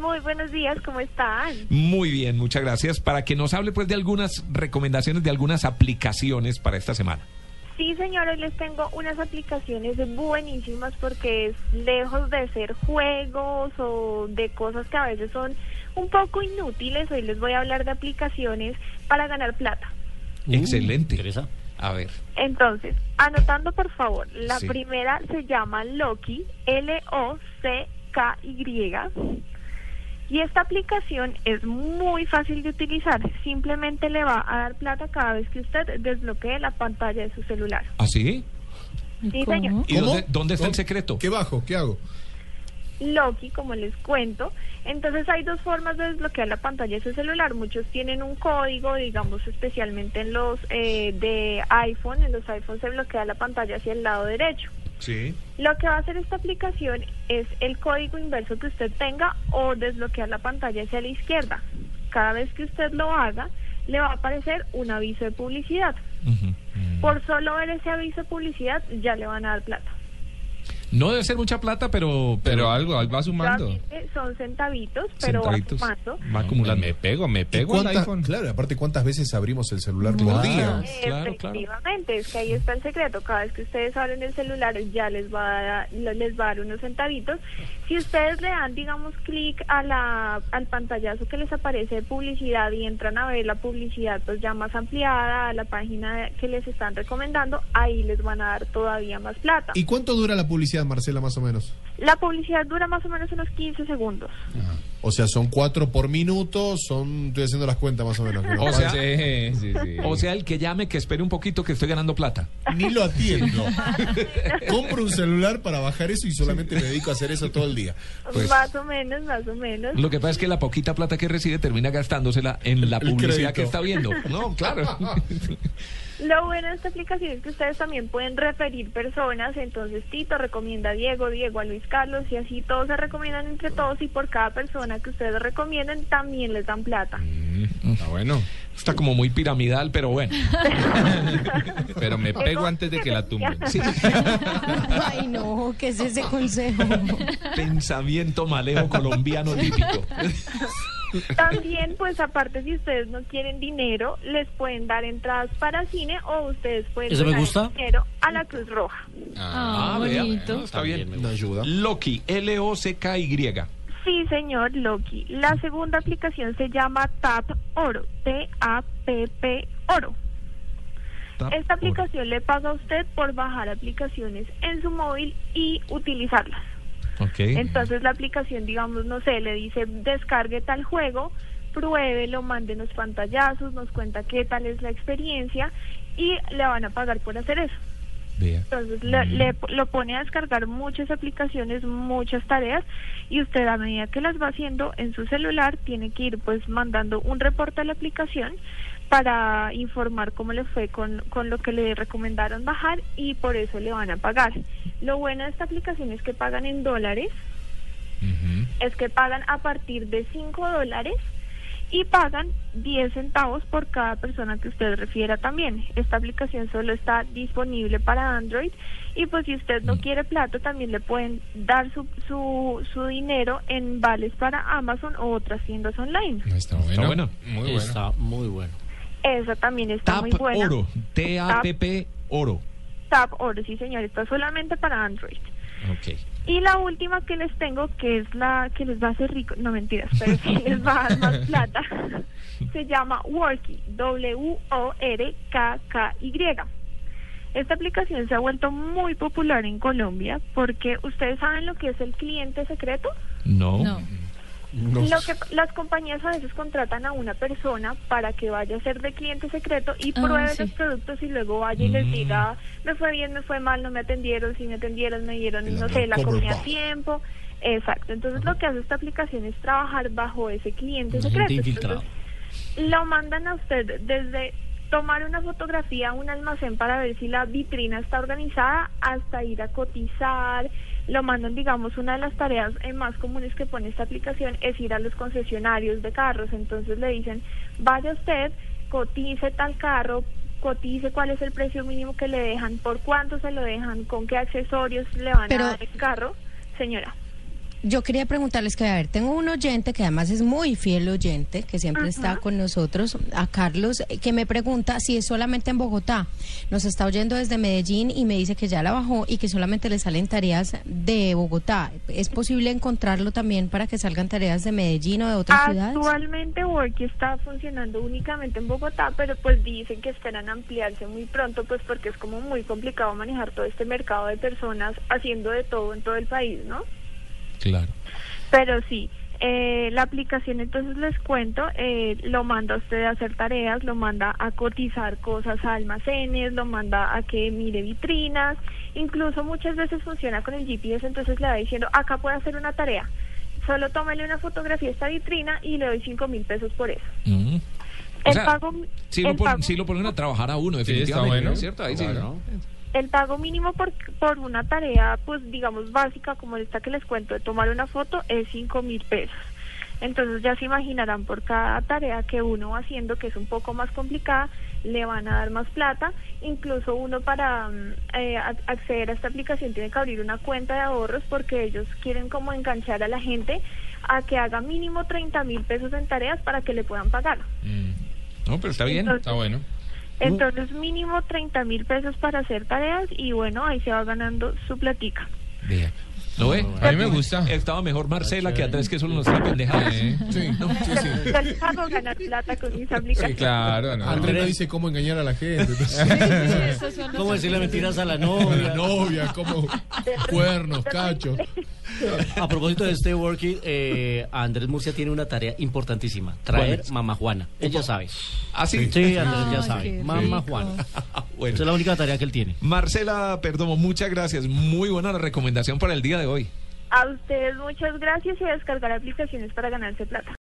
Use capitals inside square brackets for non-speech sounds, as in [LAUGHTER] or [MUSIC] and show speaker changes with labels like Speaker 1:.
Speaker 1: Muy buenos días, ¿cómo están?
Speaker 2: Muy bien, muchas gracias. Para que nos hable pues de algunas recomendaciones de algunas aplicaciones para esta semana.
Speaker 1: Sí, señor, hoy les tengo unas aplicaciones buenísimas porque es lejos de ser juegos o de cosas que a veces son un poco inútiles. Hoy les voy a hablar de aplicaciones para ganar plata.
Speaker 2: Excelente. A ver.
Speaker 1: Entonces, anotando por favor, la
Speaker 2: Sí.
Speaker 1: primera se llama Loki, L-O-C-K-Y. Y esta aplicación es muy fácil de utilizar. Simplemente le va a dar plata cada vez que usted desbloquee la pantalla de su celular.
Speaker 2: ¿Ah, sí?
Speaker 1: Sí, señor.
Speaker 2: ¿Y dónde, dónde está el secreto?
Speaker 3: ¿Qué bajo? ¿Qué hago?
Speaker 1: Loki, como les cuento. Entonces hay dos formas de desbloquear la pantalla de su celular. Muchos tienen un código, digamos especialmente en los eh, de iPhone. En los iPhones se bloquea la pantalla hacia el lado derecho.
Speaker 2: Sí.
Speaker 1: Lo que va a hacer esta aplicación es el código inverso que usted tenga o desbloquear la pantalla hacia la izquierda. Cada vez que usted lo haga, le va a aparecer un aviso de publicidad. Por solo ver ese aviso de publicidad, ya le van a dar plata.
Speaker 2: No debe ser mucha plata, pero...
Speaker 4: Pero algo, algo va sumando.
Speaker 1: Son centavitos, pero
Speaker 2: Centavitos.
Speaker 1: va sumando.
Speaker 2: Va acumulando.
Speaker 4: Me pego, me
Speaker 3: ¿Y
Speaker 4: pego al
Speaker 3: cuántas-
Speaker 4: iPhone.
Speaker 3: Claro, aparte, ¿cuántas veces abrimos el celular por
Speaker 2: Claro.
Speaker 3: día?
Speaker 2: Claro, claro.
Speaker 1: Efectivamente, es que ahí está el secreto. Cada vez que ustedes abren el celular ya les va a dar, les va a dar unos centavitos. Si ustedes le dan, digamos, clic a la, al pantallazo que les aparece de publicidad y entran a ver la publicidad pues ya más ampliada a la página que les están recomendando, ahí les van a dar todavía más plata.
Speaker 3: ¿Y cuánto dura la publicidad, Marcela, más o menos?
Speaker 1: La publicidad dura más o menos unos 15 segundos.
Speaker 3: O sea, son cuatro por minuto, son, estoy haciendo las cuentas más o menos.
Speaker 2: O sea-
Speaker 4: Sí, sí, sí.
Speaker 2: O sea, el que llame, que espere un poquito, que estoy ganando plata.
Speaker 3: Ni lo atiendo. Compro un celular para bajar eso y solamente me dedico a hacer eso todo el día.
Speaker 2: Pues-
Speaker 1: más o menos, más o menos.
Speaker 2: Lo que pasa es que la poquita plata que recibe termina gastándosela en la publicidad que está viendo. No, claro. [LAUGHS]
Speaker 1: Lo bueno de esta aplicación es que ustedes también pueden referir personas, entonces Tito recomienda a Diego, Diego a Luis Carlos y así todos se recomiendan entre todos y por cada persona que ustedes recomienden también les dan plata.
Speaker 4: Mm, Está bueno.
Speaker 2: Está como muy piramidal, pero bueno. [LAUGHS]
Speaker 4: Pero me pego antes de que la tumben.
Speaker 2: Sí. [LAUGHS]
Speaker 5: Ay, no, ¿qué es ese consejo?
Speaker 2: Pensamiento maleo colombiano típico. [LAUGHS] [LAUGHS]
Speaker 1: También pues aparte si ustedes no quieren dinero, les pueden dar entradas para cine o ustedes pueden
Speaker 6: ¿Eso me gusta?
Speaker 1: dinero a la Cruz Roja.
Speaker 5: Ah,
Speaker 2: vea,
Speaker 5: bonito.
Speaker 2: está bien.
Speaker 3: Una ayuda.
Speaker 2: Loki, L-O-C-K-Y.
Speaker 1: Sí, señor Loki. La segunda aplicación se llama Tap Oro, T-A-P-P Oro.
Speaker 2: Tap
Speaker 1: Esta
Speaker 2: Oro.
Speaker 1: aplicación le paga a usted por bajar aplicaciones en su móvil y utilizarlas. Entonces la aplicación, digamos, no sé, le dice descargue tal juego, pruébelo, mándenos pantallazos, nos cuenta qué tal es la experiencia y le van a pagar por hacer eso. Entonces le, le- lo pone a descargar muchas aplicaciones, muchas tareas y usted a medida que las va haciendo en su celular tiene que ir pues mandando un reporte a la aplicación para informar cómo le fue con, con lo que le recomendaron bajar y por eso le van a pagar. Lo bueno de esta aplicación es que pagan en dólares, es que pagan a partir de 5 dólares y pagan 10 centavos por cada persona que usted refiera también. Esta aplicación solo está disponible para Android y pues si usted no quiere plata también le pueden dar su, su, su dinero en vales para Amazon o otras tiendas online.
Speaker 4: Está bueno.
Speaker 2: Está bueno.
Speaker 4: Muy bueno.
Speaker 6: Está muy bueno.
Speaker 1: Esa también está
Speaker 2: Tap
Speaker 1: muy buena.
Speaker 2: Oro. T-A-P-P Oro.
Speaker 1: Tap Oro, sí señor, está solamente para Android.
Speaker 2: Ok.
Speaker 1: Y la última que les tengo, que es la que les va a hacer rico, no mentiras, pero sí les va a dar más [LAUGHS] plata, se llama Worky, W-O-R-K-K-Y. Esta aplicación se ha vuelto muy popular en Colombia porque ustedes saben lo que es el cliente secreto.
Speaker 2: No.
Speaker 5: No.
Speaker 3: No
Speaker 1: Lo que las compañías a veces contratan a una persona para que vaya a ser de cliente secreto y
Speaker 5: Ah,
Speaker 1: pruebe
Speaker 5: sí.
Speaker 1: los productos y luego vaya y les
Speaker 2: Mm.
Speaker 1: diga, me fue bien, me fue mal, no me atendieron, si me atendieron, me dieron,
Speaker 3: El
Speaker 1: no sé, la comida a tiempo. Exacto. Entonces lo que hace esta aplicación es trabajar bajo ese cliente secreto. Entonces, lo mandan a usted desde tomar una fotografía a un almacén para ver si la vitrina está organizada hasta ir a cotizar. Lo mandan, digamos, una de las tareas eh, más comunes que pone esta aplicación es ir a los concesionarios de carros. Entonces le dicen, vaya usted, cotice tal carro, cotice cuál es el precio mínimo que le dejan, por cuánto se lo dejan, con qué accesorios le van
Speaker 5: Pero-
Speaker 1: a dar el carro. Señora.
Speaker 5: Yo quería preguntarles que, a ver, tengo un oyente que además es muy fiel oyente, que siempre está con nosotros, a Carlos, eh, que me pregunta si es solamente en Bogotá. Nos está oyendo desde Medellín y me dice que ya la bajó y que solamente le salen tareas de Bogotá. ¿Es posible encontrarlo también para que salgan tareas de Medellín o de otras ciudades?
Speaker 1: Actualmente Worky está funcionando únicamente en Bogotá, pero pues dicen que esperan ampliarse muy pronto, pues porque es como muy complicado manejar todo este mercado de personas haciendo de todo en todo el país, ¿no?
Speaker 2: Claro.
Speaker 1: Pero sí, eh, la aplicación entonces les cuento, eh, lo manda a usted a hacer tareas, lo manda a cotizar cosas a almacenes, lo manda a que mire vitrinas, incluso muchas veces funciona con el GPS, entonces le va diciendo, acá puede hacer una tarea, solo tómele una fotografía a esta vitrina y le doy cinco mil pesos por eso.
Speaker 2: Mm. O
Speaker 1: El
Speaker 2: sea,
Speaker 1: pago-
Speaker 2: sí,
Speaker 1: el
Speaker 2: lo ponen,
Speaker 1: pago-
Speaker 2: sí lo ponen a trabajar a uno,
Speaker 4: Sí, está
Speaker 2: definitivamente.
Speaker 4: bueno.
Speaker 2: ¿Cierto? Ahí sí.
Speaker 1: El pago mínimo por, por una tarea, pues digamos básica, como esta que les cuento, de tomar una foto, es cinco mil pesos. Entonces ya se imaginarán por cada tarea que uno va haciendo, que es un poco más complicada, le van a dar más plata. Incluso uno para mm, eh, acceder a esta aplicación tiene que abrir una cuenta de ahorros porque ellos quieren como enganchar a la gente a que haga mínimo 30 mil pesos en tareas para que le puedan pagar.
Speaker 2: Mm. No, pero está bien.
Speaker 1: Entonces,
Speaker 4: Está bueno.
Speaker 1: Entonces mínimo 30 mil pesos para hacer tareas y bueno, ahí se va ganando su platica.
Speaker 2: Vea. ¿Lo ve?
Speaker 4: A mí me gusta.
Speaker 2: Estaba mejor Marcela que Andrés, que solo nos está pendejada.
Speaker 4: Sí.
Speaker 3: Sí, sí, sí.
Speaker 1: Hago [LAUGHS] ganar plata con mis aplicaciones.
Speaker 4: Claro, no.
Speaker 3: Andrés no dice cómo engañar a la gente. [LAUGHS] entonces,
Speaker 6: ¿Cómo decirle mentiras a la
Speaker 3: a la
Speaker 6: novia?
Speaker 3: novia, como [LAUGHS] cuernos, cachos.
Speaker 6: A propósito de este working, eh, Andrés Murcia tiene una tarea importantísima: traer mamá Juana. Él ya sabe.
Speaker 2: ¿Ah, sí?
Speaker 6: Sí, Andrés ya
Speaker 5: Ay,
Speaker 6: sabe. Mamá. Juana.
Speaker 2: Bueno. [LAUGHS]
Speaker 6: Esa es la única tarea que él tiene.
Speaker 2: Marcela Perdomo, muchas gracias. Muy buena la recomendación para el día de hoy.
Speaker 1: A ustedes muchas gracias y a descargar aplicaciones para ganarse plata.